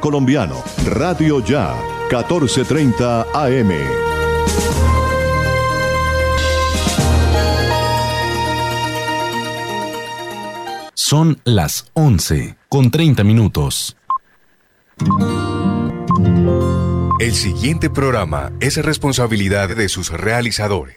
colombiano, Radio Ya, 1430 AM. Son las 11 con 30 minutos. El siguiente programa es responsabilidad de sus realizadores.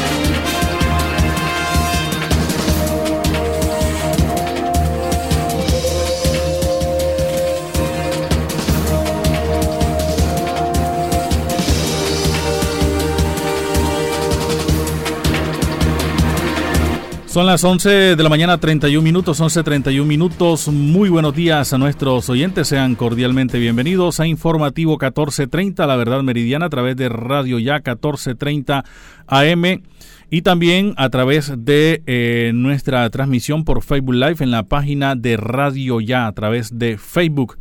Son las 11 de la mañana, 31 minutos, 11.31 minutos. Muy buenos días a nuestros oyentes. Sean cordialmente bienvenidos a Informativo 1430, La Verdad Meridiana, a través de Radio Ya 1430 AM y también a través de eh, nuestra transmisión por Facebook Live en la página de Radio Ya, a través de Facebook.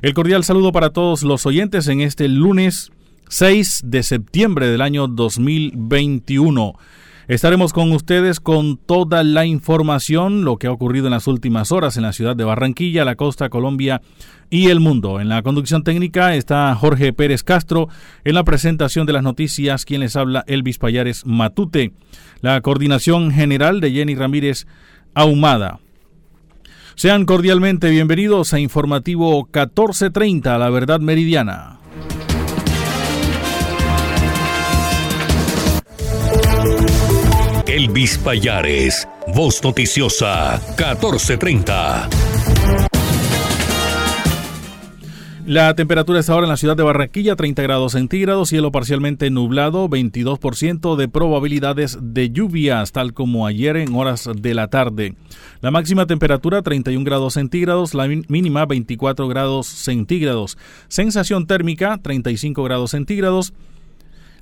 El cordial saludo para todos los oyentes en este lunes 6 de septiembre del año 2021. Estaremos con ustedes con toda la información, lo que ha ocurrido en las últimas horas en la ciudad de Barranquilla, la costa, Colombia y el mundo. En la conducción técnica está Jorge Pérez Castro, en la presentación de las noticias, quien les habla Elvis Payares Matute, la coordinación general de Jenny Ramírez Ahumada. Sean cordialmente bienvenidos a Informativo 1430, La Verdad Meridiana. Elvis Payares, Voz Noticiosa, 1430. La temperatura es ahora en la ciudad de Barranquilla, 30 grados centígrados, cielo parcialmente nublado, 22% de probabilidades de lluvias, tal como ayer en horas de la tarde. La máxima temperatura 31 grados centígrados, la mínima 24 grados centígrados. Sensación térmica 35 grados centígrados.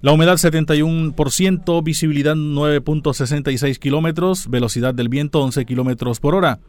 La humedad 71%, visibilidad 9.66 kilómetros, velocidad del viento 11 kilómetros por hora.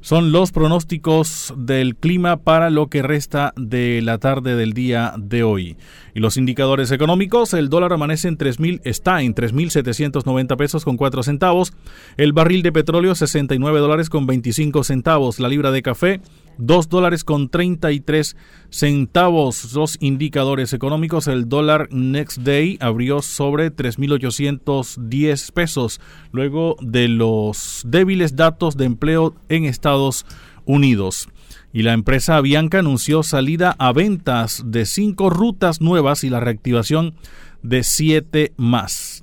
Son los pronósticos del clima para lo que resta de la tarde del día de hoy. Y los indicadores económicos, el dólar amanece en 3.000, está en 3.790 pesos con 4 centavos, el barril de petróleo 69 dólares con 25 centavos, la libra de café 2 dólares con 33 centavos. Los indicadores económicos, el dólar next day abrió sobre 3.810 pesos luego de los débiles datos de empleo en Estados Unidos. Y la empresa Avianca anunció salida a ventas de cinco rutas nuevas y la reactivación de siete más.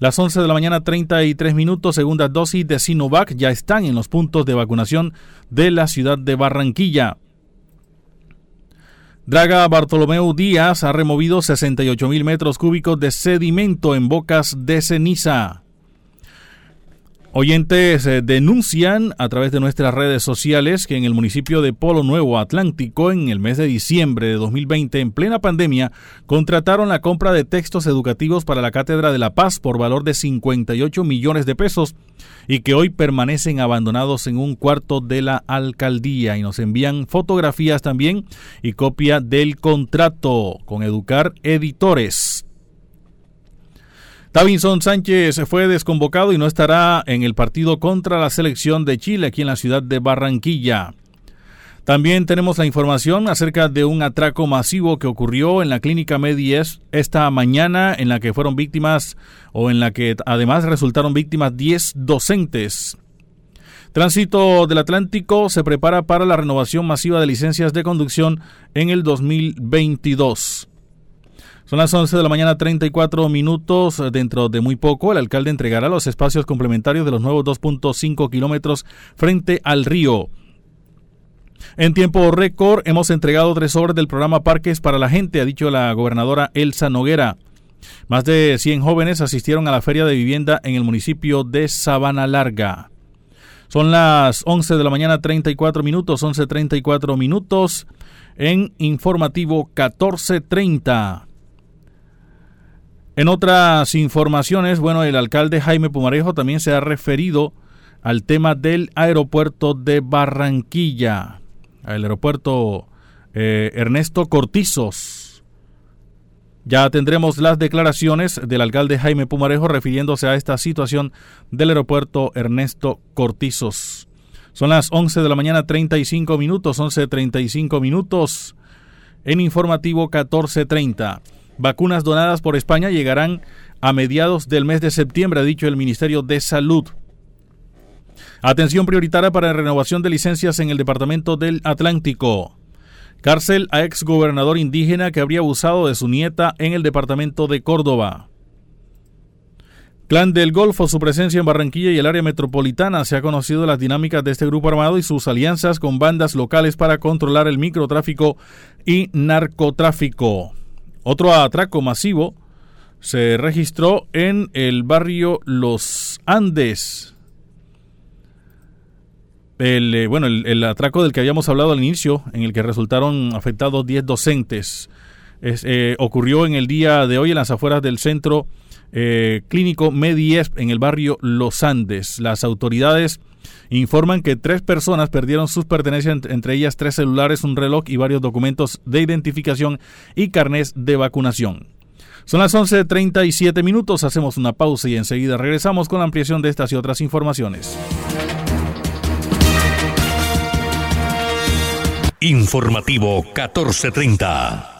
Las 11 de la mañana, 33 minutos, segunda dosis de Sinovac ya están en los puntos de vacunación de la ciudad de Barranquilla. Draga Bartolomeu Díaz ha removido 68 mil metros cúbicos de sedimento en bocas de ceniza. Oyentes eh, denuncian a través de nuestras redes sociales que en el municipio de Polo Nuevo Atlántico, en el mes de diciembre de 2020, en plena pandemia, contrataron la compra de textos educativos para la Cátedra de la Paz por valor de 58 millones de pesos y que hoy permanecen abandonados en un cuarto de la alcaldía y nos envían fotografías también y copia del contrato con Educar Editores. Davinson Sánchez fue desconvocado y no estará en el partido contra la selección de Chile aquí en la ciudad de Barranquilla. También tenemos la información acerca de un atraco masivo que ocurrió en la clínica Medies esta mañana en la que fueron víctimas o en la que además resultaron víctimas 10 docentes. Tránsito del Atlántico se prepara para la renovación masiva de licencias de conducción en el 2022. Son las 11 de la mañana, 34 minutos. Dentro de muy poco, el alcalde entregará los espacios complementarios de los nuevos 2.5 kilómetros frente al río. En tiempo récord, hemos entregado tres obras del programa Parques para la Gente, ha dicho la gobernadora Elsa Noguera. Más de 100 jóvenes asistieron a la feria de vivienda en el municipio de Sabana Larga. Son las 11 de la mañana 34 minutos, 11.34 minutos en informativo 1430. En otras informaciones, bueno, el alcalde Jaime Pumarejo también se ha referido al tema del aeropuerto de Barranquilla, al aeropuerto eh, Ernesto Cortizos. Ya tendremos las declaraciones del alcalde Jaime Pumarejo refiriéndose a esta situación del aeropuerto Ernesto Cortizos. Son las 11 de la mañana 35 minutos, 11.35 minutos en informativo 1430. Vacunas donadas por España llegarán a mediados del mes de septiembre, ha dicho el Ministerio de Salud. Atención prioritaria para renovación de licencias en el Departamento del Atlántico. Cárcel a ex gobernador indígena que habría abusado de su nieta en el departamento de Córdoba. Clan del Golfo, su presencia en Barranquilla y el área metropolitana. Se ha conocido las dinámicas de este grupo armado y sus alianzas con bandas locales para controlar el microtráfico y narcotráfico. Otro atraco masivo se registró en el barrio Los Andes, el, eh, bueno, el, atraco del que habíamos hablado al inicio, en el que resultaron afectados 10 docentes, eh, ocurrió en el día de hoy en las afueras del centro eh, clínico Mediesp en el barrio Los Andes. Las autoridades informan que tres personas perdieron sus pertenencias, entre ellas tres celulares, un reloj y varios documentos de identificación y carnés de vacunación. Son las 11.37 minutos, hacemos una pausa y enseguida regresamos con la ampliación de estas y otras informaciones. Informativo 1430.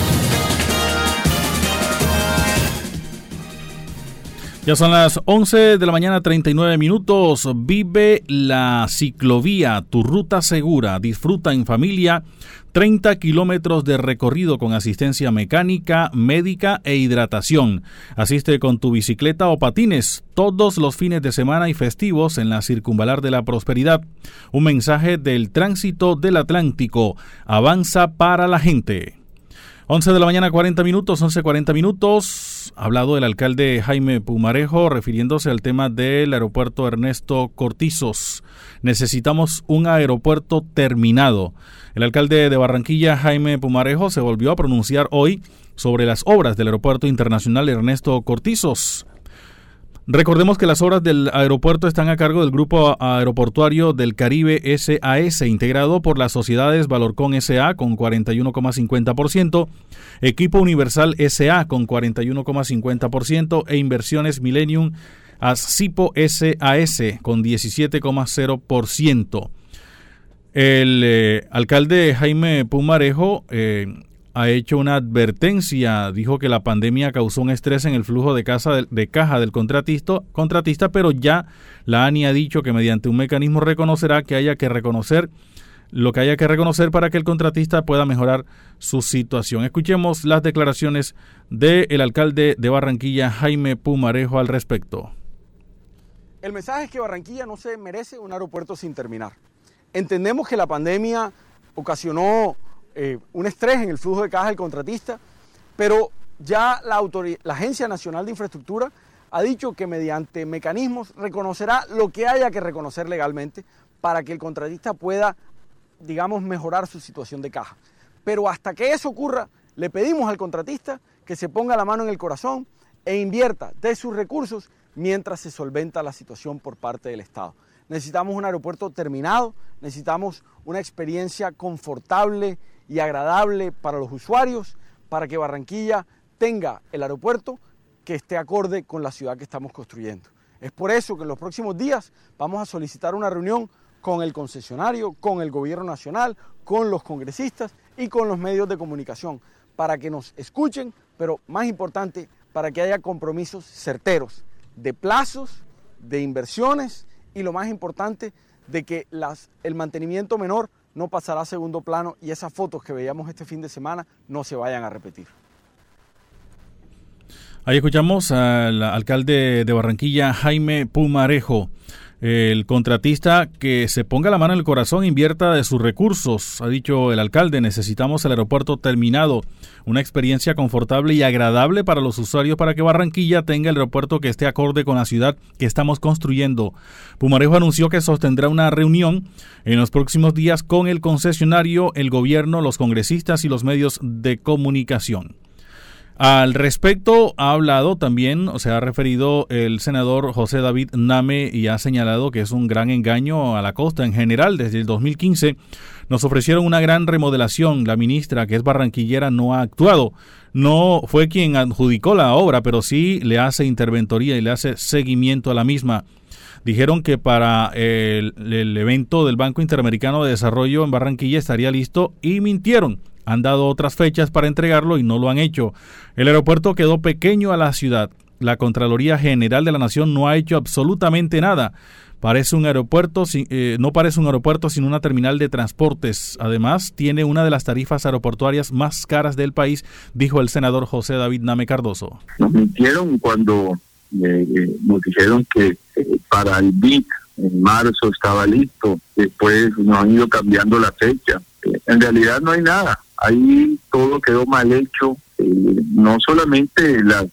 Ya son las 11 de la mañana 39 minutos. Vive la ciclovía, tu ruta segura. Disfruta en familia 30 kilómetros de recorrido con asistencia mecánica, médica e hidratación. Asiste con tu bicicleta o patines todos los fines de semana y festivos en la Circunvalar de la Prosperidad. Un mensaje del tránsito del Atlántico. Avanza para la gente. 11 de la mañana 40 minutos, 11.40 minutos. Ha hablado el alcalde Jaime Pumarejo refiriéndose al tema del aeropuerto Ernesto Cortizos. Necesitamos un aeropuerto terminado. El alcalde de Barranquilla, Jaime Pumarejo, se volvió a pronunciar hoy sobre las obras del aeropuerto internacional Ernesto Cortizos. Recordemos que las obras del aeropuerto están a cargo del Grupo Aeroportuario del Caribe SAS, integrado por las sociedades Valorcon SA con 41,50%, Equipo Universal SA con 41,50% e Inversiones Millennium Ascipo SAS con 17,0%. El eh, alcalde Jaime Pumarejo eh, ha hecho una advertencia. Dijo que la pandemia causó un estrés en el flujo de, caja del contratista, contratista, pero ya la ANI ha dicho que mediante un mecanismo reconocerá que haya que reconocer lo que haya que reconocer para que el contratista pueda mejorar su situación. Escuchemos las declaraciones del alcalde de Barranquilla, Jaime Pumarejo, al respecto. El mensaje es que Barranquilla no se merece un aeropuerto sin terminar. Entendemos que la pandemia ocasionó eh, un estrés en el flujo de caja del contratista, pero ya la, la Agencia Nacional de Infraestructura ha dicho que mediante mecanismos reconocerá lo que haya que reconocer legalmente para que el contratista pueda, digamos, mejorar su situación de caja. Pero hasta que eso ocurra, le pedimos al contratista que se ponga la mano en el corazón e invierta de sus recursos mientras se solventa la situación por parte del Estado. Necesitamos un aeropuerto terminado, necesitamos una experiencia confortable y agradable para los usuarios, para que Barranquilla tenga el aeropuerto que esté acorde con la ciudad que estamos construyendo. Es por eso que en los próximos días vamos a solicitar una reunión con el concesionario, con el gobierno nacional, con los congresistas y con los medios de comunicación, para que nos escuchen, pero más importante, para que haya compromisos certeros de plazos, de inversiones y lo más importante, de que el mantenimiento menor no pasará a segundo plano y esas fotos que veíamos este fin de semana no se vayan a repetir. Ahí escuchamos al alcalde de Barranquilla, Jaime Pumarejo el contratista que se ponga la mano en el corazón, invierta de sus recursos, ha dicho el alcalde, necesitamos el aeropuerto terminado, una experiencia confortable y agradable para los usuarios para que Barranquilla tenga el aeropuerto que esté acorde con la ciudad que estamos construyendo. Pumarejo anunció que sostendrá una reunión en los próximos días con el concesionario, el gobierno, los congresistas y los medios de comunicación. Al respecto ha hablado también, o se ha referido el senador José David Name y ha señalado que es un gran engaño a la costa en general. Desde el 2015 nos ofrecieron una gran remodelación. La ministra, que es barranquillera, no ha actuado. No fue quien adjudicó la obra, pero sí le hace interventoría y le hace seguimiento a la misma. Dijeron que para el, el evento del Banco Interamericano de Desarrollo en Barranquilla estaría listo y mintieron han dado otras fechas para entregarlo y no lo han hecho. El aeropuerto quedó pequeño a la ciudad. La Contraloría General de la Nación no ha hecho absolutamente nada. Parece un aeropuerto, eh, no parece un aeropuerto sino una terminal de transportes. Además, tiene una de las tarifas aeroportuarias más caras del país, dijo el senador José David Name Cardoso. Nos mintieron cuando eh, eh, nos dijeron que para el BIC en marzo estaba listo. Después nos han ido cambiando la fecha. en realidad no hay nada ahí todo quedó mal hecho, eh, no solamente las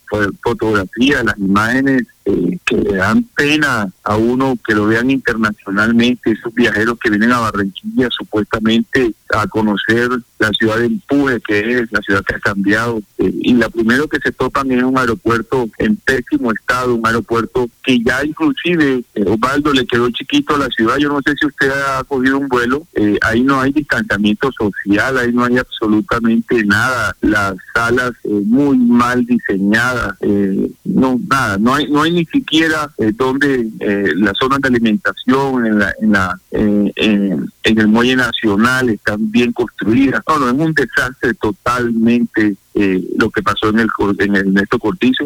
fotografías, las imágenes eh, que le dan pena a uno que lo vean internacionalmente, esos viajeros que vienen a Barranquilla supuestamente a conocer la ciudad de empuje que es, la ciudad que ha cambiado. Eh, y la primero que se topan es un aeropuerto en pésimo estado, un aeropuerto que ya inclusive, eh, Osvaldo, le quedó chiquito a la ciudad. Yo no sé si usted ha cogido un vuelo, ahí no hay distanciamiento social, ahí no hay absolutamente nada. Las salas muy mal diseñadas, no, nada, no hay, no hay ni siquiera eh, donde eh, las zonas de alimentación en, la, en, la, eh, en el muelle nacional están bien construidas. No, no, es un desastre totalmente lo que pasó en el, en el Néstor Cortizo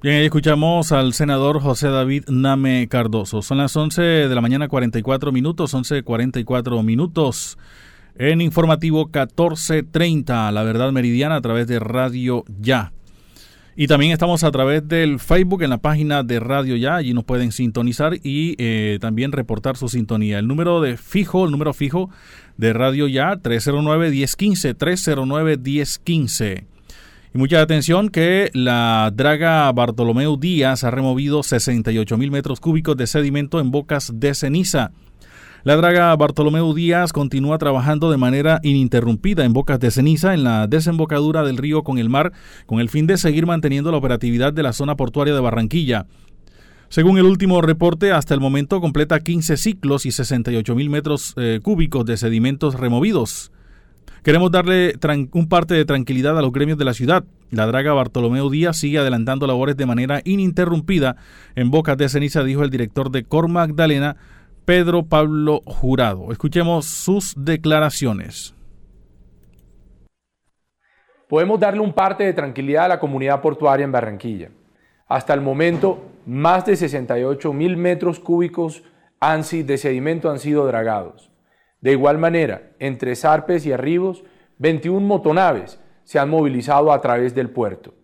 Bien, ahí escuchamos al senador José David Name Cardoso. Son las 11 de la mañana 44 minutos, 11.44 minutos. En informativo 1430, La Verdad Meridiana a través de Radio Ya. Y también estamos a través del Facebook en la página de Radio Ya. Allí nos pueden sintonizar y eh, también reportar su sintonía. El número de fijo, el número fijo de Radio Ya, 309-1015, 309-1015. Y mucha atención que la draga Bartolomeu Díaz ha removido 68 mil metros cúbicos de sedimento en bocas de ceniza. La draga Bartolomeu Díaz continúa trabajando de manera ininterrumpida en bocas de ceniza en la desembocadura del río con el mar, con el fin de seguir manteniendo la operatividad de la zona portuaria de Barranquilla. Según el último reporte, hasta el momento completa 15 ciclos y 68 mil metros eh, cúbicos de sedimentos removidos. Queremos darle un parte de tranquilidad a los gremios de la ciudad. La draga Bartolomeo Díaz sigue adelantando labores de manera ininterrumpida en Bocas de Ceniza, dijo el director de Cor Magdalena, Pedro Pablo Jurado. Escuchemos sus declaraciones. Podemos darle un parte de tranquilidad a la comunidad portuaria en Barranquilla. Hasta el momento, más de 68 mil metros cúbicos de sedimento han sido dragados. De igual manera, entre zarpes y arribos, 21 motonaves se han movilizado a través del puerto.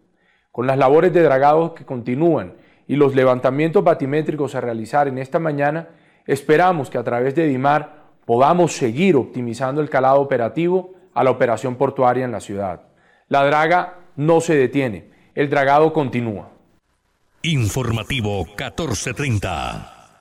Con las labores de dragado que continúan y los levantamientos batimétricos a realizar en esta mañana, esperamos que a través de DIMAR podamos seguir optimizando el calado operativo a la operación portuaria en la ciudad. La draga no se detiene, el dragado continúa. Informativo 1430.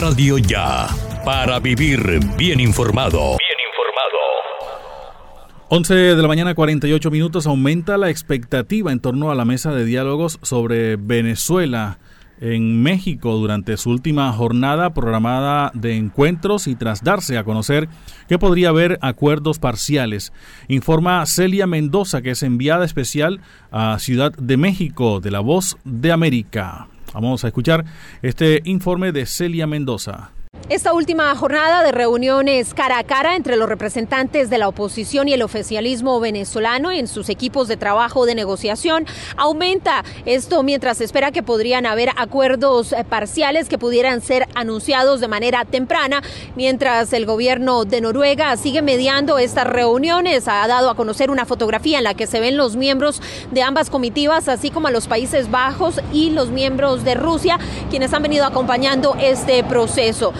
Radio Ya, para vivir bien informado. Bien informado. 11 de la mañana 48 minutos aumenta la expectativa en torno a la mesa de diálogos sobre Venezuela en México durante su última jornada programada de encuentros y tras darse a conocer que podría haber acuerdos parciales. Informa Celia Mendoza, que es enviada especial a Ciudad de México de la Voz de América. Vamos a escuchar este informe de Celia Mendoza. Esta última jornada de reuniones cara a cara entre los representantes de la oposición y el oficialismo venezolano en sus equipos de trabajo de negociación aumenta esto mientras se espera que podrían haber acuerdos eh, parciales que pudieran ser anunciados de manera temprana, mientras el gobierno de Noruega sigue mediando estas reuniones. Ha dado a conocer una fotografía en la que se ven los miembros de ambas comitivas, así como a los Países Bajos y los miembros de Rusia, quienes han venido acompañando este proceso.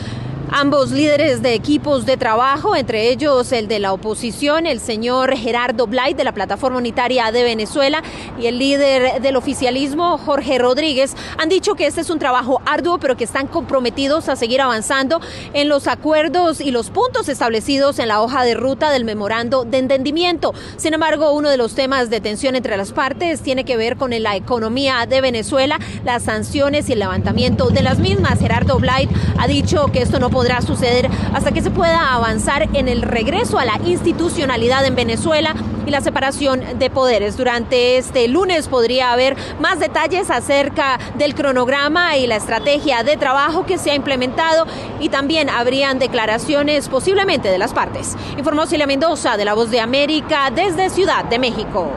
Ambos líderes de equipos de trabajo, entre ellos el de la oposición, el señor Gerardo Blay de la Plataforma Unitaria de Venezuela y el líder del oficialismo, Jorge Rodríguez, han dicho que este es un trabajo arduo, pero que están comprometidos a seguir avanzando en los acuerdos y los puntos establecidos en la hoja de ruta del memorando de entendimiento. Sin embargo, uno de los temas de tensión entre las partes tiene que ver con la economía de Venezuela, las sanciones y el levantamiento de las mismas. Gerardo Blay ha dicho que esto no puede podrá suceder hasta que se pueda avanzar en el regreso a la institucionalidad en Venezuela y la separación de poderes. Durante este lunes podría haber más detalles acerca del cronograma y la estrategia de trabajo que se ha implementado y también habrían declaraciones posiblemente de las partes. Informó Celia Mendoza de La Voz de América desde Ciudad de México.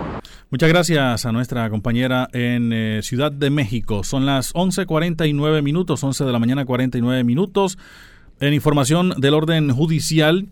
Muchas gracias a nuestra compañera en eh, Ciudad de México. Son las 11.49 minutos, 11 de la mañana 49 minutos. En información del orden judicial,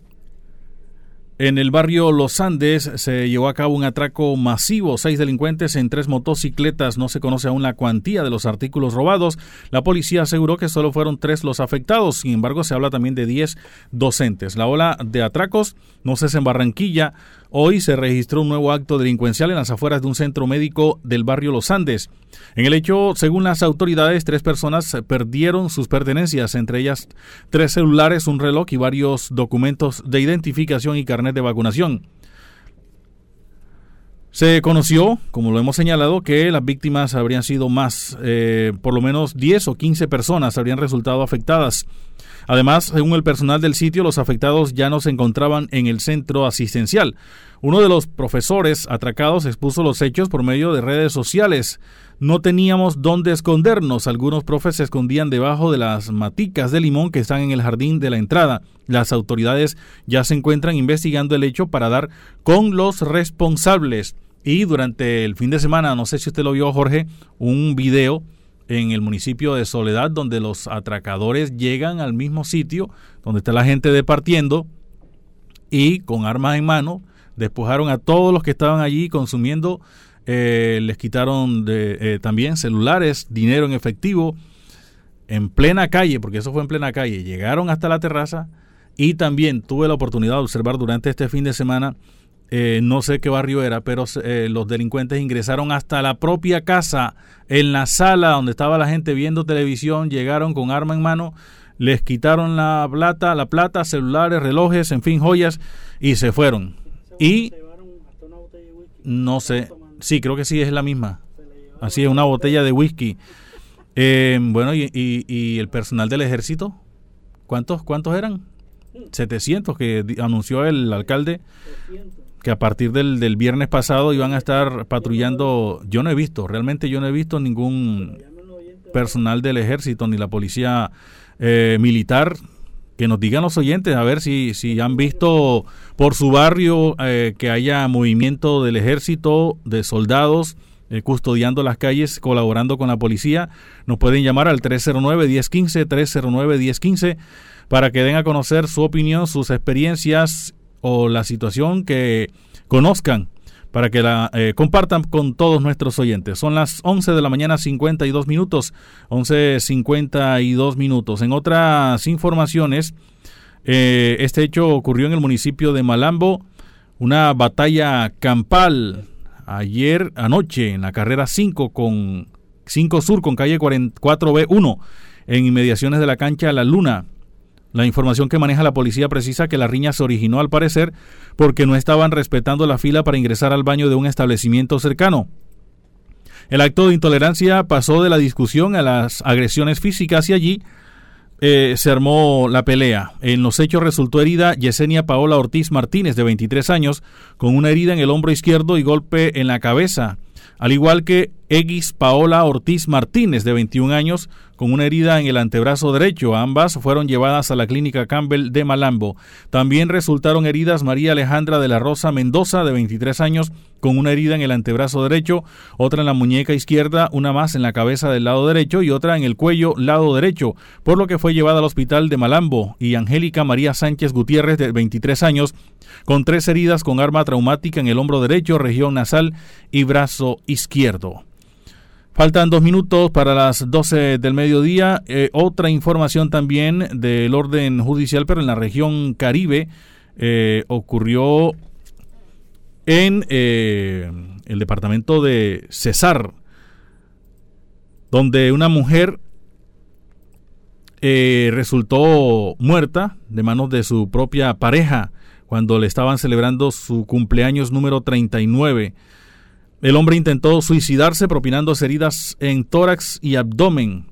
en el barrio Los Andes se llevó a cabo un atraco masivo. Seis delincuentes en tres motocicletas. No se conoce aún la cuantía de los artículos robados. La policía aseguró que solo fueron tres los afectados. Sin embargo, se habla también de diez docentes. La ola de atracos no cesa en Barranquilla. Hoy se registró un nuevo acto delincuencial en las afueras de un centro médico del barrio Los Andes. En el hecho, según las autoridades, tres personas perdieron sus pertenencias, entre ellas tres celulares, un reloj y varios documentos de identificación y carnet de vacunación. Se conoció, como lo hemos señalado, que las víctimas habrían sido más, eh, por lo menos 10 o 15 personas habrían resultado afectadas. Además, según el personal del sitio, los afectados ya no se encontraban en el centro asistencial. Uno de los profesores atracados expuso los hechos por medio de redes sociales. No teníamos dónde escondernos. Algunos profes se escondían debajo de las maticas de limón que están en el jardín de la entrada. Las autoridades ya se encuentran investigando el hecho para dar con los responsables. Y durante el fin de semana, no sé si usted lo vio, Jorge, un video en el municipio de Soledad, donde los atracadores llegan al mismo sitio donde está la gente departiendo y con armas en mano despojaron a todos los que estaban allí consumiendo, eh, les quitaron de, eh, también celulares, dinero en efectivo, en plena calle, porque eso fue en plena calle, llegaron hasta la terraza y también tuve la oportunidad de observar durante este fin de semana eh, no sé qué barrio era, pero eh, los delincuentes ingresaron hasta la propia casa, en la sala donde estaba la gente viendo televisión, llegaron con arma en mano, les quitaron la plata, la plata, celulares, relojes, en fin, joyas, y se fueron. Y no sé, sí, creo que sí es la misma. Así es, una botella de whisky. Eh, bueno, y, y, el personal del ejército, ¿cuántos, cuántos eran? 700 que anunció el alcalde que a partir del, del, viernes pasado iban a estar patrullando. Yo no he visto, realmente yo no he visto ningún personal del ejército ni la policía eh, militar. Que nos digan los oyentes a ver si, si han visto por su barrio eh, que haya movimiento del ejército, de soldados eh, custodiando las calles, colaborando con la policía. Nos pueden llamar al 309-1015, 309-1015 para que den a conocer su opinión, sus experiencias o la situación que conozcan para que la eh, compartan con todos nuestros oyentes. Son las 11 de la mañana 52 minutos, 11.52 minutos. En otras informaciones, eh, este hecho ocurrió en el municipio de Malambo, una batalla campal ayer anoche en la carrera 5 con 5 Sur con calle 44B1 en inmediaciones de la cancha La Luna. La información que maneja la policía precisa que la riña se originó al parecer porque no estaban respetando la fila para ingresar al baño de un establecimiento cercano. El acto de intolerancia pasó de la discusión a las agresiones físicas y allí eh, se armó la pelea. En los hechos resultó herida Yesenia Paola Ortiz Martínez, de 23 años, con una herida en el hombro izquierdo y golpe en la cabeza, al igual que Egis Paola Ortiz Martínez, de 21 años, con una herida en el antebrazo derecho. Ambas fueron llevadas a la clínica Campbell de Malambo. También resultaron heridas María Alejandra de la Rosa Mendoza, de 23 años, con una herida en el antebrazo derecho, otra en la muñeca izquierda, una más en la cabeza del lado derecho y otra en el cuello lado derecho, por lo que fue llevada al hospital de Malambo. Y Angélica María Sánchez Gutiérrez, de 23 años, con tres heridas con arma traumática en el hombro derecho, región nasal y brazo izquierdo. Faltan dos minutos para las 12 del mediodía. Eh, otra información también del orden judicial, pero en la región Caribe, eh, ocurrió en eh, el departamento de Cesar, donde una mujer resultó muerta de manos de su propia pareja cuando le estaban celebrando su cumpleaños número 39. El hombre intentó suicidarse propinando heridas en tórax y abdomen.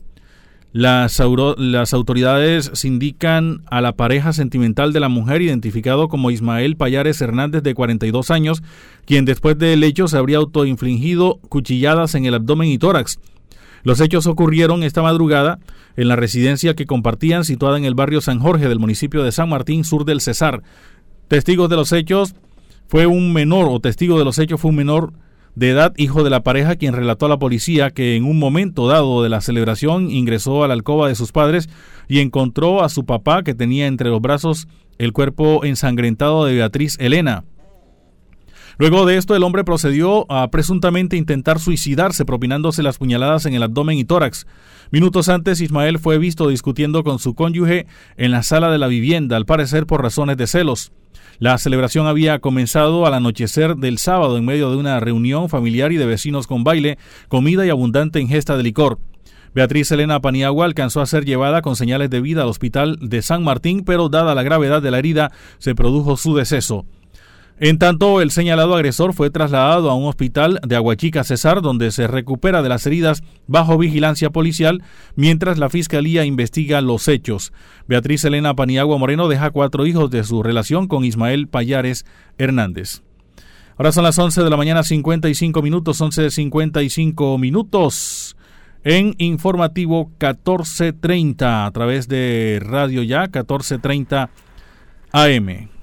Las, autoridades indican a la pareja sentimental de la mujer, identificado como Ismael Payares Hernández, de 42 años, quien después del hecho se habría autoinfligido cuchilladas en el abdomen y tórax. Los hechos ocurrieron esta madrugada en la residencia que compartían, situada en el barrio San Jorge del municipio de San Martín, sur del Cesar. Testigos de los hechos fue un menor, o testigo de los hechos fue un menor de edad, hijo de la pareja, quien relató a la policía que en un momento dado de la celebración ingresó a la alcoba de sus padres y encontró a su papá que tenía entre los brazos el cuerpo ensangrentado de Beatriz Elena. Luego de esto, el hombre procedió a presuntamente intentar suicidarse, propinándose las puñaladas en el abdomen y tórax. Minutos antes, Ismael fue visto discutiendo con su cónyuge en la sala de la vivienda, al parecer por razones de celos. La celebración había comenzado al anochecer del sábado en medio de una reunión familiar y de vecinos con baile, comida y abundante ingesta de licor. Beatriz Elena Paniagua alcanzó a ser llevada con señales de vida al hospital de San Martín, pero dada la gravedad de la herida, se produjo su deceso. En tanto, el señalado agresor fue trasladado a un hospital de Aguachica Cesar, donde se recupera de las heridas bajo vigilancia policial, mientras la fiscalía investiga los hechos. Beatriz Elena Paniagua Moreno deja cuatro hijos de su relación con Ismael Payares Hernández. Ahora son las 11 de la mañana, 55 minutos, 11.55 minutos. En informativo 1430 a través de Radio Ya 1430 AM.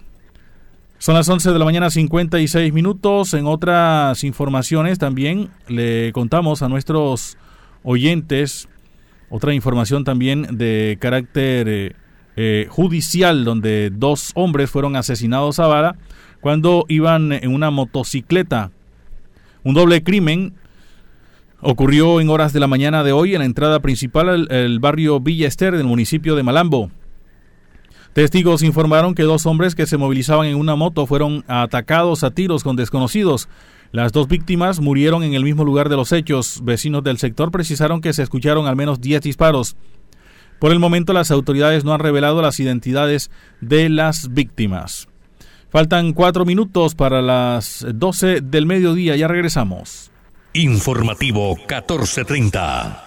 Son las 11 de la mañana 56 minutos. En otras informaciones también le contamos a nuestros oyentes otra información también de carácter eh, eh, judicial donde dos hombres fueron asesinados a vara cuando iban en una motocicleta. Un doble crimen ocurrió en horas de la mañana de hoy en la entrada principal del barrio Villa Ester del municipio de Malambo. Testigos informaron que dos hombres que se movilizaban en una moto fueron atacados a tiros con desconocidos. Las dos víctimas murieron en el mismo lugar de los hechos. Vecinos del sector precisaron que se escucharon al menos 10 disparos. Por el momento las autoridades no han revelado las identidades de las víctimas. Faltan cuatro minutos para las 12 del mediodía. Ya regresamos. Informativo 1430.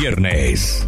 viernes.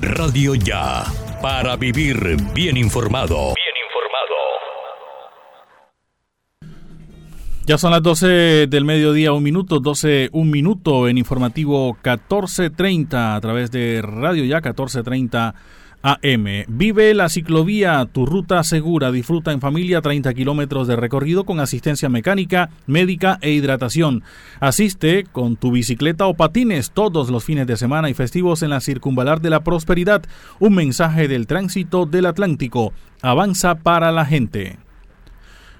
Radio Ya, para vivir bien informado. Bien informado. Ya son las 12 del mediodía, un minuto, 12, un minuto en informativo 1430 a través de Radio Ya 1430 AM. Vive la ciclovía, tu ruta segura. Disfruta en familia 30 kilómetros de recorrido con asistencia mecánica, médica e hidratación. Asiste con tu bicicleta o patines todos los fines de semana y festivos en la Circunvalar de la Prosperidad. Un mensaje del tránsito del Atlántico. Avanza para la gente.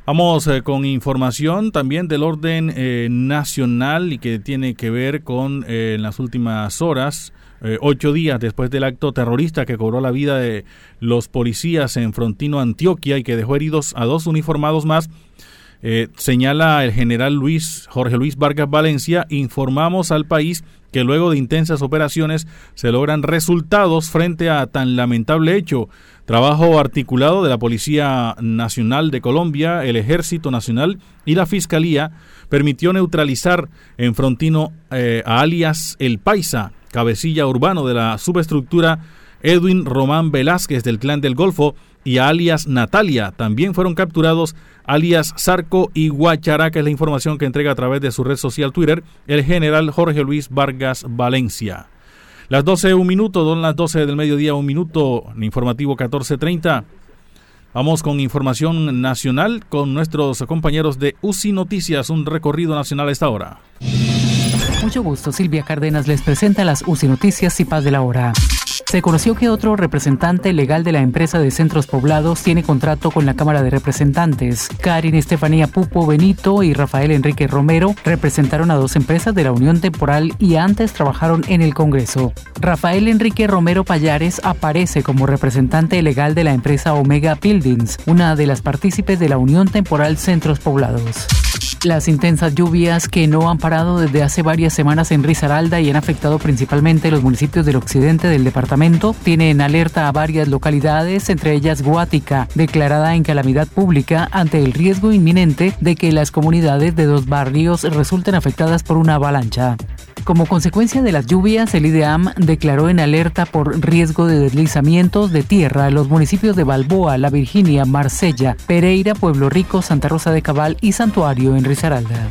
Vamos eh, con información también del orden eh, nacional y que tiene que ver con eh, las últimas horas eh, ocho días después del acto terrorista que cobró la vida de los policías en Frontino, Antioquia, y que dejó heridos a dos uniformados más, eh, señala el general Luis Jorge Luis Vargas Valencia, informamos al país que luego de intensas operaciones se logran resultados frente a tan lamentable hecho. Trabajo articulado de la Policía Nacional de Colombia, el Ejército Nacional y la Fiscalía permitió neutralizar en Frontino eh, a alias El Paisa, cabecilla urbano de la subestructura Edwin Román Velázquez del Clan del Golfo y alias Natalia. También fueron capturados alias Zarco y Guacharaca, es la información que entrega a través de su red social Twitter el general Jorge Luis Vargas Valencia. Las 12, un minuto, son las 12 del mediodía, un minuto, informativo 1430. Vamos con información nacional con nuestros compañeros de UCI Noticias, un recorrido nacional a esta hora. Mucho gusto, Silvia Cárdenas les presenta las UCI Noticias y Paz de la Hora. Se conoció que otro representante legal de la empresa de centros poblados tiene contrato con la Cámara de Representantes. Karin Estefanía Pupo Benito y Rafael Enrique Romero representaron a dos empresas de la Unión Temporal y antes trabajaron en el Congreso. Rafael Enrique Romero Payares aparece como representante legal de la empresa Omega Buildings, una de las partícipes de la Unión Temporal Centros Poblados. Las intensas lluvias que no han parado desde hace varias semanas en Risaralda y han afectado principalmente los municipios del occidente del departamento tienen alerta a varias localidades, entre ellas Guática, declarada en calamidad pública ante el riesgo inminente de que las comunidades de dos barrios resulten afectadas por una avalancha. Como consecuencia de las lluvias, el IDEAM declaró en alerta por riesgo de deslizamientos de tierra los municipios de Balboa, La Virginia, Marsella, Pereira, Pueblo Rico, Santa Rosa de Cabal y Santuario en Risaralda.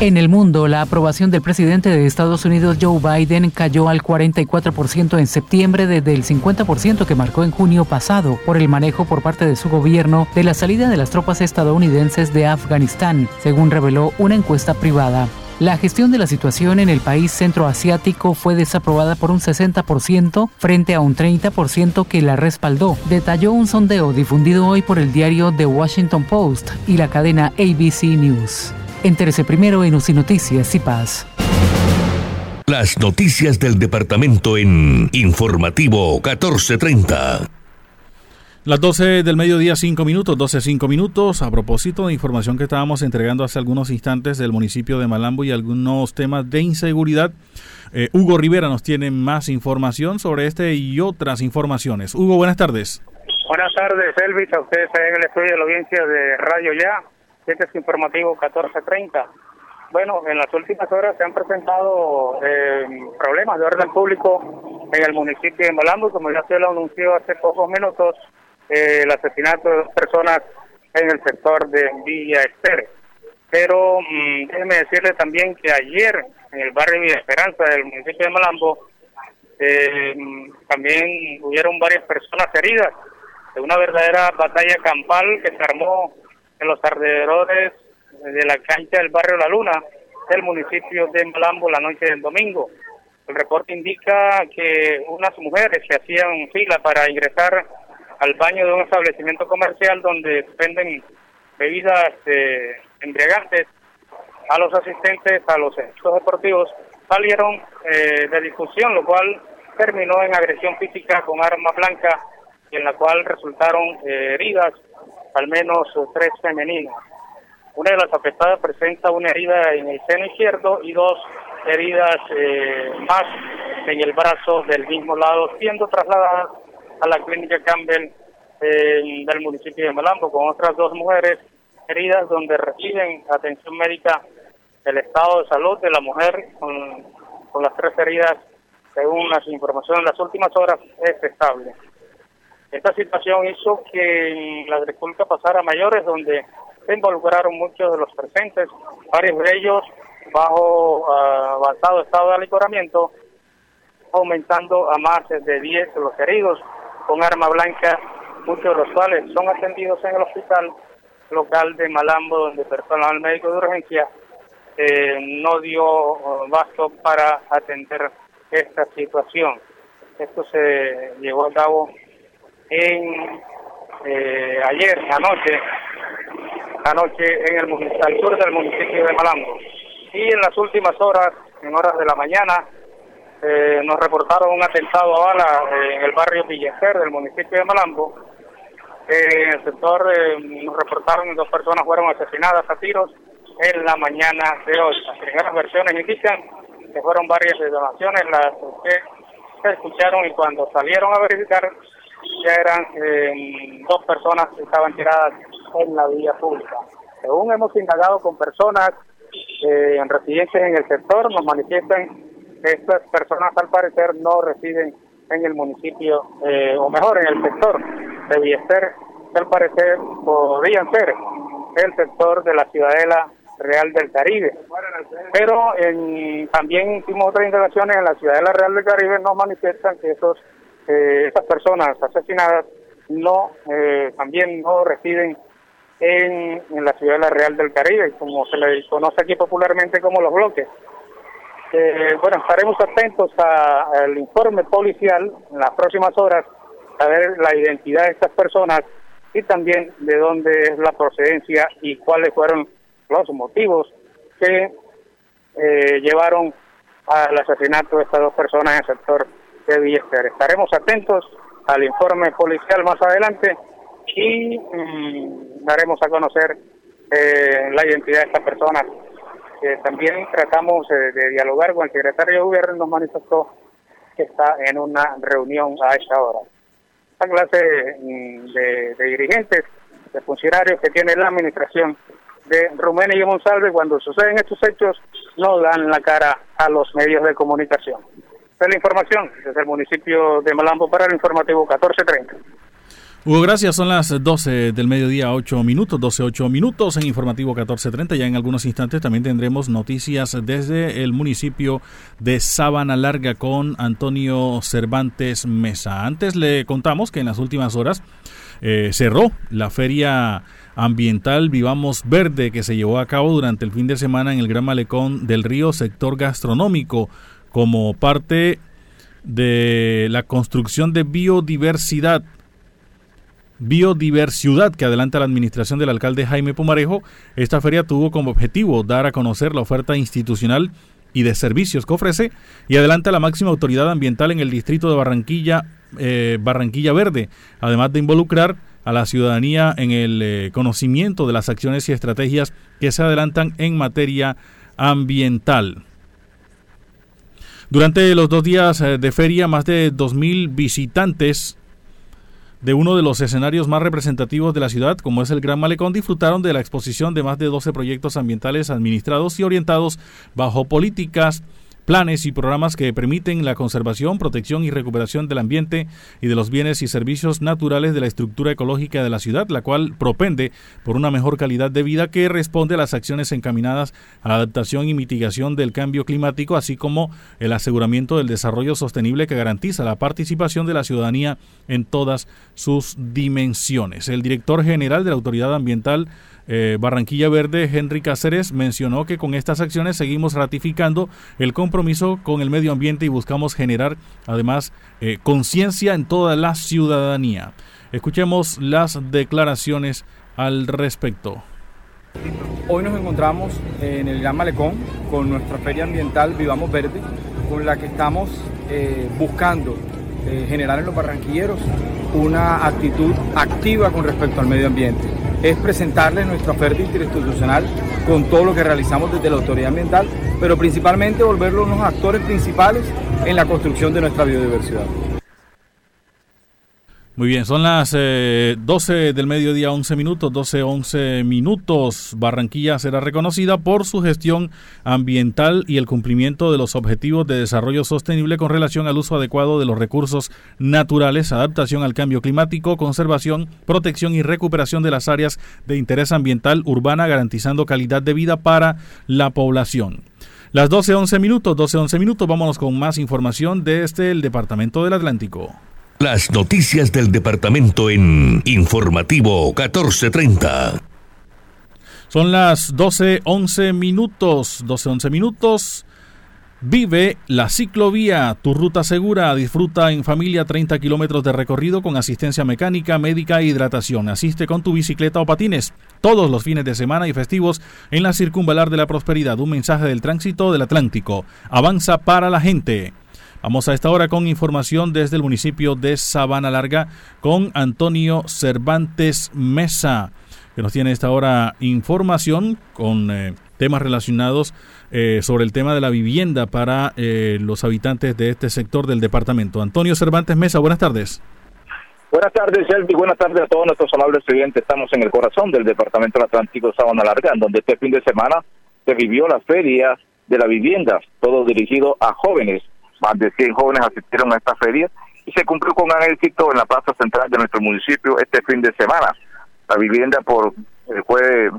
En el mundo, la aprobación del presidente de Estados Unidos Joe Biden cayó al 44% en septiembre desde el 50% que marcó en junio pasado por el manejo por parte de su gobierno de la salida de las tropas estadounidenses de Afganistán, según reveló una encuesta privada. La gestión de la situación en el país centroasiático fue desaprobada por un 60% frente a un 30% que la respaldó, detalló un sondeo difundido hoy por el diario The Washington Post y la cadena ABC News. Entérese primero en UCI Noticias y Paz. Las noticias del departamento en Informativo 1430. Las 12 del mediodía, 5 minutos, 12, 5 minutos. A propósito de información que estábamos entregando hace algunos instantes del municipio de Malambo y algunos temas de inseguridad, eh, Hugo Rivera nos tiene más información sobre este y otras informaciones. Hugo, buenas tardes. Buenas tardes, Elvis. A ustedes en el estudio de la audiencia de Radio Ya. Es informativo 1430. Bueno, en las últimas horas se han presentado eh, problemas de orden público en el municipio de Malambo, como ya se lo anunció hace pocos minutos eh, el asesinato de dos personas en el sector de Villa Ester. Pero mmm, déjeme decirle también que ayer en el barrio Villa Esperanza del municipio de Malambo eh, también hubieron varias personas heridas de una verdadera batalla campal que se armó en los alrededores de la cancha del barrio La Luna del municipio de Malambo la noche del domingo. El reporte indica que unas mujeres que hacían fila para ingresar al baño de un establecimiento comercial donde venden bebidas eh, embriagantes a los asistentes a los eventos deportivos salieron eh, de discusión, lo cual terminó en agresión física con arma blanca, en la cual resultaron eh, heridas al menos tres femeninas. Una de las afectadas presenta una herida en el seno izquierdo y dos heridas eh, más en el brazo del mismo lado, siendo trasladadas a la clínica Campbell eh, del municipio de Malambo con otras dos mujeres heridas donde reciben atención médica el estado de salud de la mujer con, las tres heridas según las informaciones las últimas horas es estable. Esta situación hizo que la agricultura pasara a mayores donde se involucraron muchos de los presentes, varios de ellos bajo uh, avanzado estado de alicoramiento, aumentando a más de 10 los heridos con arma blanca muchos de los cuales son atendidos en el hospital local de Malambo, donde personal médico de urgencia eh, no dio basto para atender esta situación. Esto se llevó a cabo en eh, ayer, anoche, anoche en el al sur del municipio de Malambo. Y en las últimas horas, en horas de la mañana, eh, nos reportaron un atentado a bala en el barrio Villecer del municipio de Malambo. Eh, en el sector eh, nos reportaron dos personas fueron asesinadas a tiros en la mañana de hoy. Las primeras versiones indican que fueron varias detonaciones las que se escucharon y cuando salieron a verificar ya eran eh, dos personas que estaban tiradas en la vía pública. Según hemos indagado con personas eh, residentes en el sector, nos manifiestan estas personas al parecer no residen en el municipio, eh, o mejor, en el sector de Villester, que al parecer podrían ser el sector de la Ciudadela Real del Caribe. Pero en, también hicimos otras intervenciones en la Ciudadela Real del Caribe, nos manifiestan que esos eh, esas personas asesinadas no eh, también no residen en, la Ciudadela Real del Caribe, como se le conoce aquí popularmente como los bloques. Eh, bueno, estaremos atentos al informe policial en las próximas horas a ver la identidad de estas personas y también de dónde es la procedencia y cuáles fueron los motivos que eh, llevaron al asesinato de estas dos personas en el sector de Villester. Estaremos atentos al informe policial más adelante y mm, daremos a conocer eh, la identidad de estas personas también tratamos eh, de dialogar con el secretario de gobierno, nos manifestó que está en una reunión a esa hora. Esta clase mm, de, dirigentes, de funcionarios que tiene la administración de Rumén y Monsalve, cuando suceden estos hechos, no dan la cara a los medios de comunicación. La información desde el municipio de Malambo para el informativo 1430. Hugo, gracias. Son las 12 del mediodía, 8 minutos, 12, 8 minutos en Informativo 1430. Ya en algunos instantes también tendremos noticias desde el municipio de Sabana Larga con Antonio Cervantes Mesa. Antes le contamos que en las últimas horas eh, cerró la feria ambiental Vivamos Verde que se llevó a cabo durante el fin de semana en el Gran Malecón del Río, sector gastronómico, como parte de la construcción de biodiversidad Biodiversidad que adelanta la administración del alcalde Jaime Pumarejo, esta feria tuvo como objetivo dar a conocer la oferta institucional y de servicios que ofrece y adelanta la máxima autoridad ambiental en el distrito de Barranquilla, eh, Barranquilla Verde, además de involucrar a la ciudadanía en el eh, conocimiento de las acciones y estrategias que se adelantan en materia ambiental. Durante los dos días eh, de feria, más de 2.000 visitantes de uno de los escenarios más representativos de la ciudad, como es el Gran Malecón, disfrutaron de la exposición de más de 12 proyectos ambientales administrados y orientados bajo políticas planes y programas que permiten la conservación, protección y recuperación del ambiente y de los bienes y servicios naturales de la estructura ecológica de la ciudad, la cual propende por una mejor calidad de vida que responde a las acciones encaminadas a la adaptación y mitigación del cambio climático, así como el aseguramiento del desarrollo sostenible que garantiza la participación de la ciudadanía en todas sus dimensiones. El director general de la Autoridad Ambiental eh, Barranquilla Verde, Henry Cáceres, mencionó que con estas acciones seguimos ratificando el compromiso con el medio ambiente y buscamos generar además eh, conciencia en toda la ciudadanía. Escuchemos las declaraciones al respecto. Hoy nos encontramos en el Gran Malecón con nuestra feria ambiental Vivamos Verde, con la que estamos eh, buscando generar en los barranquilleros una actitud activa con respecto al medio ambiente es presentarles nuestra oferta interinstitucional con todo lo que realizamos desde la autoridad ambiental, pero principalmente volverlos unos actores principales en la construcción de nuestra biodiversidad. Muy bien, son las 12 eh, del mediodía, 11 minutos, 12, 11 minutos. Barranquilla será reconocida por su gestión ambiental y el cumplimiento de los objetivos de desarrollo sostenible con relación al uso adecuado de los recursos naturales, adaptación al cambio climático, conservación, protección y recuperación de las áreas de interés ambiental urbana, garantizando calidad de vida para la población. Las 12, 11 minutos, 12, 11 minutos, vámonos con más información desde el Departamento del Atlántico. Las noticias del departamento en Informativo 1430. Son las 12.11 minutos. 12.11 minutos. Vive la ciclovía, tu ruta segura. Disfruta en familia 30 kilómetros de recorrido con asistencia mecánica, médica e hidratación. Asiste con tu bicicleta o patines todos los fines de semana y festivos en la circunvalar de la prosperidad. Un mensaje del tránsito del Atlántico. Avanza para la gente. Vamos a esta hora con información desde el municipio de Sabana Larga con Antonio Cervantes Mesa, que nos tiene esta hora información con eh, temas relacionados eh, sobre el tema de la vivienda para eh, los habitantes de este sector del departamento. Antonio Cervantes Mesa, buenas tardes. Buenas tardes, Selvi. Buenas tardes a todos nuestros amables clientes. Estamos en el corazón del Departamento Atlántico Sabana Larga, donde este fin de semana se vivió la Feria de la Vivienda, todo dirigido a jóvenes más de 100 jóvenes asistieron a esta feria y se cumplió con éxito en la plaza central de nuestro municipio este fin de semana. La vivienda por fue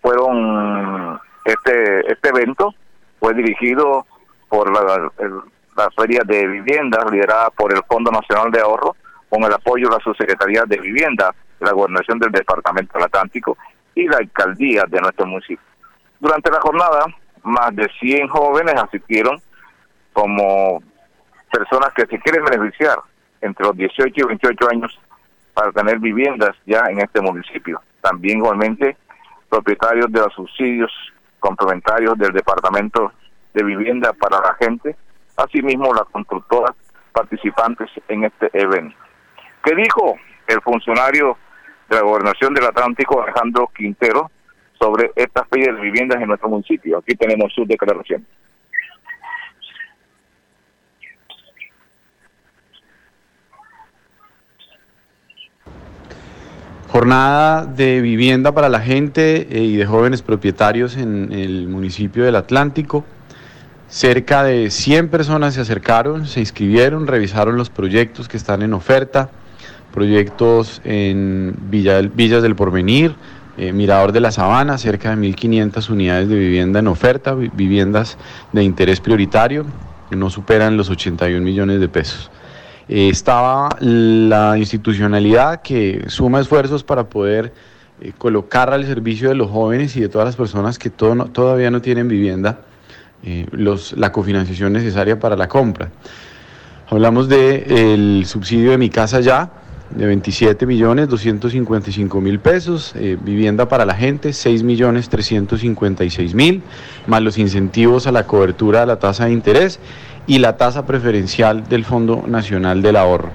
fueron este este evento fue dirigido por la, feria de vivienda liderada por el Fondo Nacional de Ahorro con el apoyo de la Subsecretaría de Vivienda la Gobernación del Departamento del Atlántico y la alcaldía de nuestro municipio. Durante la jornada, más de 100 jóvenes asistieron como personas que se quieren beneficiar entre los 18 y 28 años para tener viviendas ya en este municipio. También igualmente propietarios de los subsidios complementarios del Departamento de Vivienda para la gente, asimismo las constructoras participantes en este evento. ¿Qué dijo el funcionario de la Gobernación del Atlántico, Alejandro Quintero, sobre estas ferias de viviendas en nuestro municipio? Aquí tenemos su declaración. Jornada de vivienda para la gente eh, y de jóvenes propietarios en el municipio del Atlántico. Cerca de 100 personas se acercaron, se inscribieron, revisaron los proyectos que están en oferta, proyectos en Villas del Porvenir, eh, Mirador de la Sabana, cerca de 1.500 unidades de vivienda en oferta, viviendas de interés prioritario, que no superan los 81 millones de pesos. Estaba la institucionalidad que suma esfuerzos para poder eh, colocar al servicio de los jóvenes y de todas las personas que todavía no tienen vivienda eh, los, la cofinanciación necesaria para la compra. Hablamos del subsidio de Mi Casa Ya, de 27 millones 255 mil pesos, eh, vivienda para la gente 6 millones 356 mil, más los incentivos a la cobertura de la tasa de interés y la tasa preferencial del Fondo Nacional del Ahorro.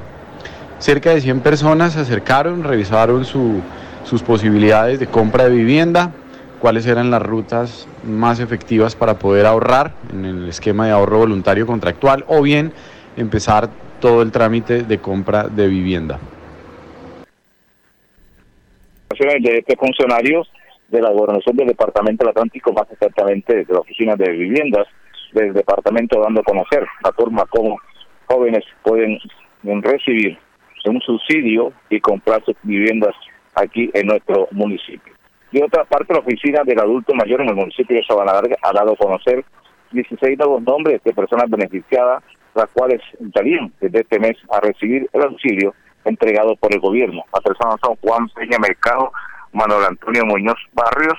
Cerca de 100 personas se acercaron, revisaron sus posibilidades de compra de vivienda, cuáles eran las rutas más efectivas para poder ahorrar en el esquema de ahorro voluntario contractual o bien empezar todo el trámite de compra de vivienda. De este funcionarios de la gobernación del Departamento del Atlántico, más exactamente de la Oficina de Viviendas del Departamento, dando a conocer la forma como jóvenes pueden recibir un subsidio y comprar sus viviendas aquí en nuestro municipio. De otra parte, la Oficina del Adulto Mayor en el municipio de Sabana Larga ha dado a conocer 16 nuevos nombres de personas beneficiadas las cuales estarían desde este mes a recibir el auxilio entregado por el gobierno. Las personas son Juan Peña Mercado, Manuel Antonio Muñoz Barrios,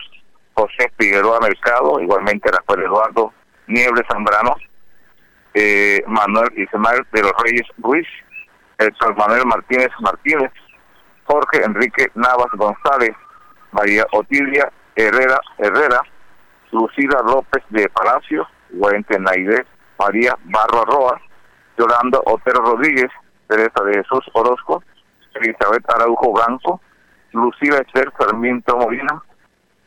José Figueroa Mercado, igualmente Rafael Eduardo Niebles Zambrano, eh, Manuel Ismael de los Reyes Ruiz, el Manuel Martínez Martínez, Jorge Enrique Navas González, María Otilia Herrera Herrera, Lucila López de Palacio, Naide María Barro Roa, Yolanda Otero Rodríguez, Teresa de Jesús Orozco, Elizabeth Araujo Blanco, Lucila Esther Sarmiento Molina,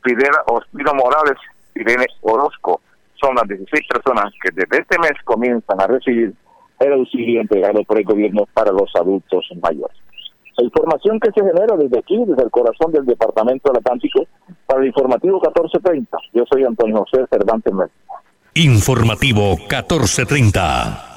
Fidela Ospino Morales, Irene Orozco. Son las 16 personas que desde este mes comienzan a recibir el auxilio entregado por el gobierno para los adultos mayores. La información que se genera desde aquí, desde el corazón del Departamento del Atlántico, para el informativo 1430. Yo soy Antonio José Cervantes Mérida. Informativo 1430.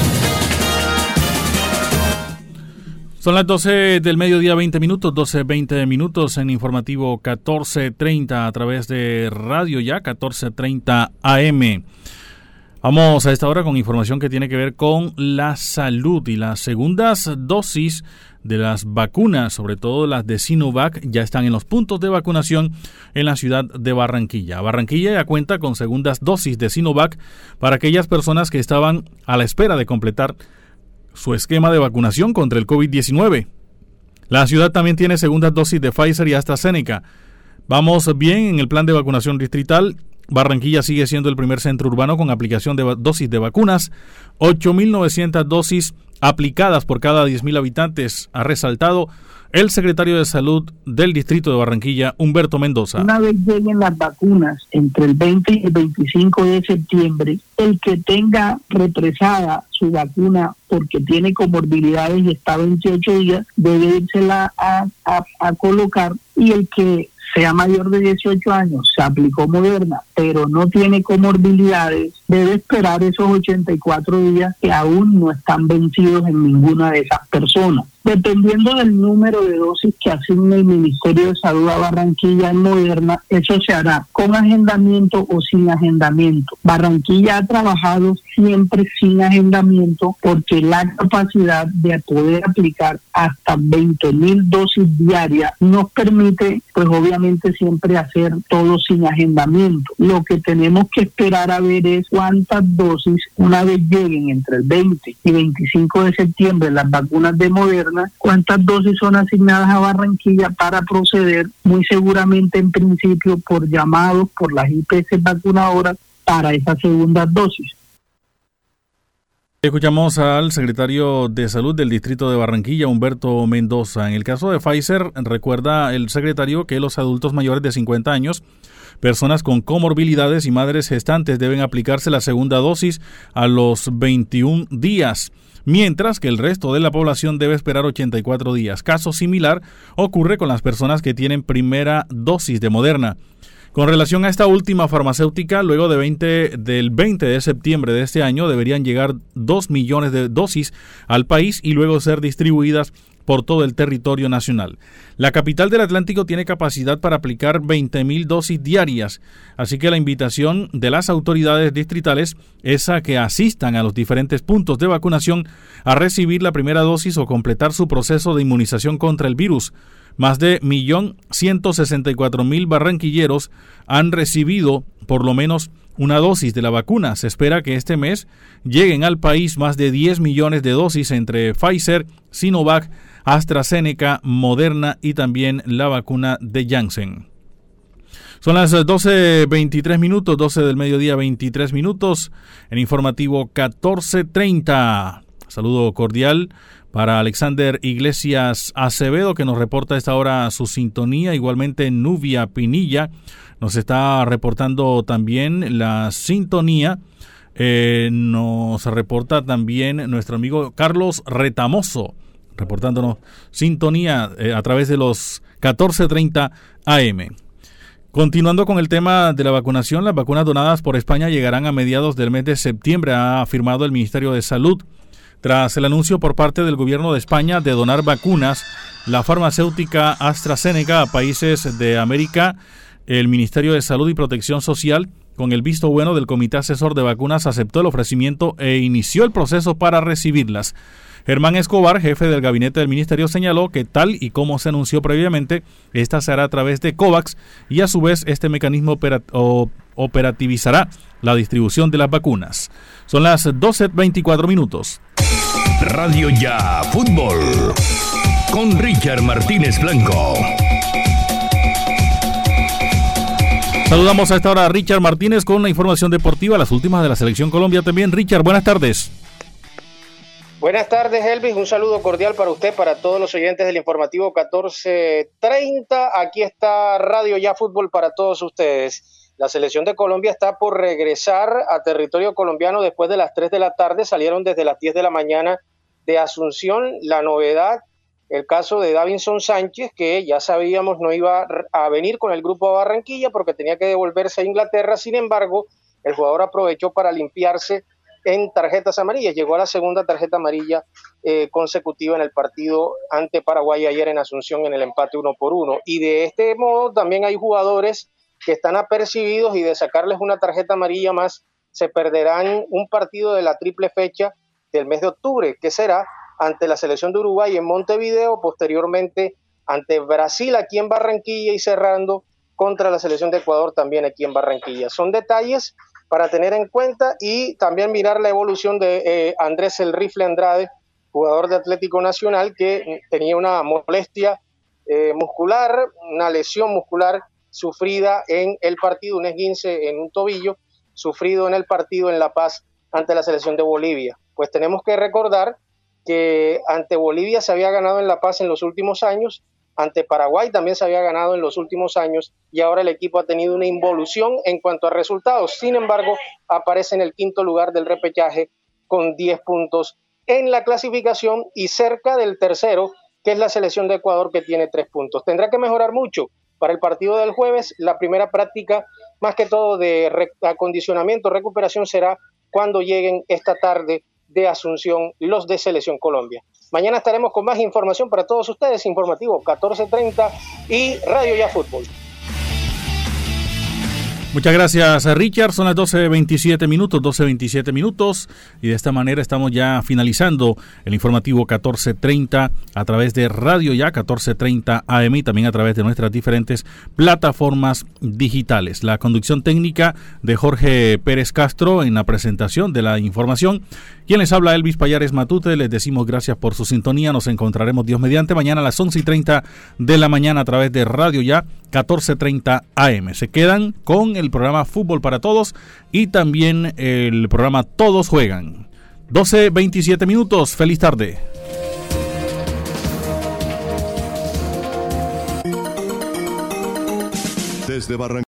Son las 12 del mediodía, 20 minutos, 12, 20 minutos en informativo 1430 a través de Radio Ya, 1430 AM. Vamos a esta hora con información que tiene que ver con la salud y las segundas dosis de las vacunas, sobre todo las de Sinovac, ya están en los puntos de vacunación en la ciudad de Barranquilla. Barranquilla ya cuenta con segundas dosis de Sinovac para aquellas personas que estaban a la espera de completar su esquema de vacunación contra el COVID-19. La ciudad también tiene segundas dosis de Pfizer y AstraZeneca. Vamos bien en el plan de vacunación distrital. Barranquilla sigue siendo el primer centro urbano con aplicación de dosis de vacunas. 8.900 dosis aplicadas por cada 10.000 habitantes, ha resaltado el secretario de Salud del Distrito de Barranquilla, Humberto Mendoza. Una vez lleguen las vacunas entre el 20 y el 25 de septiembre, el que tenga represada su vacuna porque tiene comorbilidades y está 28 días, debe írsela a, a, a colocar y el que sea mayor de 18 años, se aplicó Moderna, pero no tiene comorbilidades, debe esperar esos 84 días que aún no están vencidos en ninguna de esas personas. Dependiendo del número de dosis que asigne el Ministerio de Salud a Barranquilla en Moderna, eso se hará con agendamiento o sin agendamiento. Barranquilla ha trabajado siempre sin agendamiento porque la capacidad de poder aplicar hasta 20 mil dosis diarias nos permite, pues obviamente siempre hacer todo sin agendamiento. Lo que tenemos que esperar a ver es cuántas dosis, una vez lleguen entre el 20 y 25 de septiembre las vacunas de Moderna, cuántas dosis son asignadas a Barranquilla para proceder, muy seguramente en principio por llamados por las IPS vacunadoras para esa segunda dosis. Escuchamos al secretario de Salud del Distrito de Barranquilla, Humberto Mendoza. En el caso de Pfizer, recuerda el secretario que los adultos mayores de 50 años, personas con comorbilidades y madres gestantes deben aplicarse la segunda dosis a los 21 días mientras que el resto de la población debe esperar 84 días. Caso similar ocurre con las personas que tienen primera dosis de Moderna. Con relación a esta última farmacéutica, luego de 20, del 20 de septiembre de este año deberían llegar 2 millones de dosis al país y luego ser distribuidas por todo el territorio nacional. La capital del Atlántico tiene capacidad para aplicar 20.000 dosis diarias, así que la invitación de las autoridades distritales es a que asistan a los diferentes puntos de vacunación a recibir la primera dosis o completar su proceso de inmunización contra el virus. Más de 1.164.000 barranquilleros han recibido por lo menos una dosis de la vacuna. Se espera que este mes lleguen al país más de 10 millones de dosis entre Pfizer, Sinovac, AstraZeneca, Moderna y también la vacuna de Janssen. Son las 12.23 minutos, 12 del mediodía 23 minutos, en informativo 14.30. Saludo cordial para Alexander Iglesias Acevedo, que nos reporta a esta hora su sintonía. Igualmente Nubia Pinilla nos está reportando también la sintonía. Eh, nos reporta también nuestro amigo Carlos Retamoso reportándonos sintonía eh, a través de los 14.30 AM. Continuando con el tema de la vacunación, las vacunas donadas por España llegarán a mediados del mes de septiembre, ha afirmado el Ministerio de Salud. Tras el anuncio por parte del gobierno de España de donar vacunas, la farmacéutica AstraZeneca a países de América, el Ministerio de Salud y Protección Social, con el visto bueno del Comité Asesor de Vacunas, aceptó el ofrecimiento e inició el proceso para recibirlas. Germán Escobar, jefe del gabinete del ministerio, señaló que tal y como se anunció previamente, esta se hará a través de COVAX y a su vez este mecanismo operativizará la distribución de las vacunas. Son las 12.24 minutos. Radio Ya Fútbol. con Richard Martínez Blanco. Saludamos a esta hora a Richard Martínez con la información deportiva, las últimas de la Selección Colombia también. Richard, buenas tardes. Buenas tardes, Elvis. Un saludo cordial para usted, para todos los oyentes del informativo 1430. Aquí está Radio Ya Fútbol para todos ustedes. La selección de Colombia está por regresar a territorio colombiano después de las 3 de la tarde. Salieron desde las 10 de la mañana de Asunción. La novedad, el caso de Davinson Sánchez, que ya sabíamos no iba a venir con el grupo de Barranquilla porque tenía que devolverse a Inglaterra. Sin embargo, el jugador aprovechó para limpiarse en tarjetas amarillas. Llegó a la segunda tarjeta amarilla eh, consecutiva en el partido ante Paraguay ayer en Asunción en el empate uno por uno. Y de este modo también hay jugadores que están apercibidos y de sacarles una tarjeta amarilla más se perderán un partido de la triple fecha del mes de octubre, que será ante la selección de Uruguay en Montevideo, posteriormente ante Brasil aquí en Barranquilla y cerrando contra la selección de Ecuador también aquí en Barranquilla. Son detalles para tener en cuenta y también mirar la evolución de eh, Andrés El Rifle Andrade, jugador de Atlético Nacional que tenía una molestia eh, muscular, una lesión muscular sufrida en el partido, un esguince en un tobillo, sufrido en el partido en La Paz ante la selección de Bolivia. Pues tenemos que recordar que ante Bolivia se había ganado en La Paz en los últimos años ante Paraguay también se había ganado en los últimos años y ahora el equipo ha tenido una involución en cuanto a resultados. Sin embargo, aparece en el quinto lugar del repechaje con 10 puntos en la clasificación y cerca del tercero, que es la selección de Ecuador que tiene 3 puntos. Tendrá que mejorar mucho para el partido del jueves. La primera práctica, más que todo de acondicionamiento, recuperación, será cuando lleguen esta tarde de Asunción los de Selección Colombia. Mañana estaremos con más información para todos ustedes, informativo 1430 y Radio Ya Fútbol. Muchas gracias, Richard. Son las 12.27 minutos, 12.27 minutos. Y de esta manera estamos ya finalizando el informativo 1430 a través de Radio Ya 1430 AM y también a través de nuestras diferentes plataformas digitales. La conducción técnica de Jorge Pérez Castro en la presentación de la información. Quien les habla, Elvis Payares Matute. Les decimos gracias por su sintonía. Nos encontraremos Dios mediante mañana a las 11.30 de la mañana a través de Radio Ya 1430 AM. Se quedan con el programa Fútbol para Todos y también el programa Todos Juegan. 12, 27 minutos. Feliz tarde. Desde